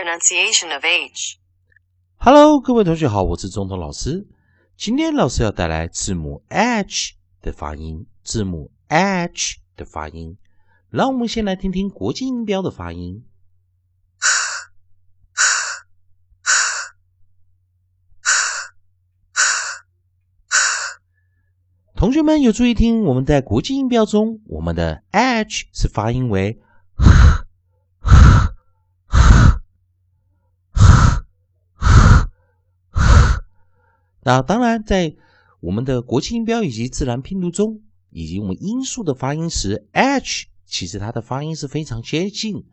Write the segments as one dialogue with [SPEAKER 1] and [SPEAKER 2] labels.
[SPEAKER 1] pronunciation of H.
[SPEAKER 2] Hello，各位同学好，我是中通老师。今天老师要带来字母 H 的发音，字母 H 的发音。让我们先来听听国际音标的发音。同学们有注意听，我们在国际音标中，我们的 H 是发音为。那当然，在我们的国际音标以及自然拼读中，以及我们音素的发音时，h 其实它的发音是非常接近，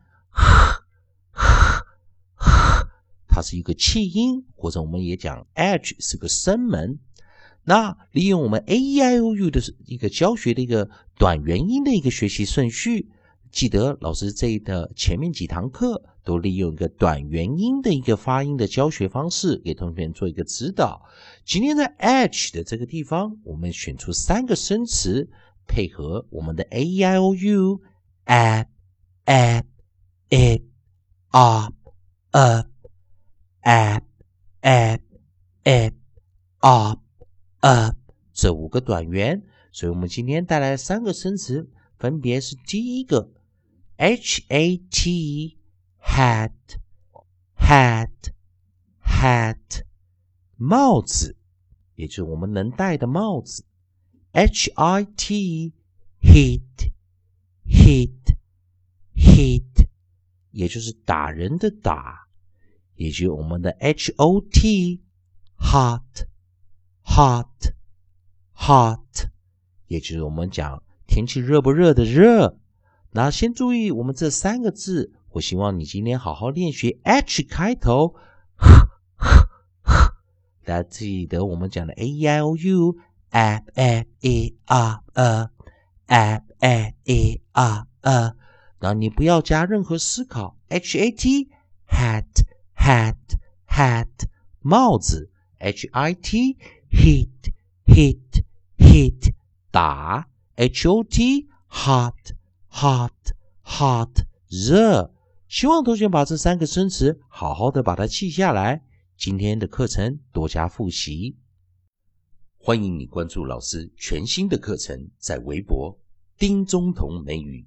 [SPEAKER 2] 它是一个气音，或者我们也讲 h 是个声门。那利用我们 a e i o u 的一个教学的一个短元音的一个学习顺序。记得老师这的前面几堂课都利用一个短元音的一个发音的教学方式，给同学们做一个指导。今天在 h 的这个地方，我们选出三个生词，配合我们的 a e i o u at at it up up at at it up up 这五个短元，所以我们今天带来三个生词，分别是第一个。H A T hat hat hat 帽子，也就是我们能戴的帽子。H I T hit hit hit，也就是打人的打，也就是我们的 H O T hot hot hot，也就是我们讲天气热不热的热。那先注意我们这三个字，我希望你今天好好练习 H 开头。大家记得我们讲的 A E I O U A A E R A A A E R A，然后你不要加任何思考。H A T hat hat hat 帽子，H I T hit hit hit 打，H O T hot。hot hot 热，希望同学把这三个生词好好的把它记下来。今天的课程多加复习，欢迎你关注老师全新的课程，在微博丁中同美语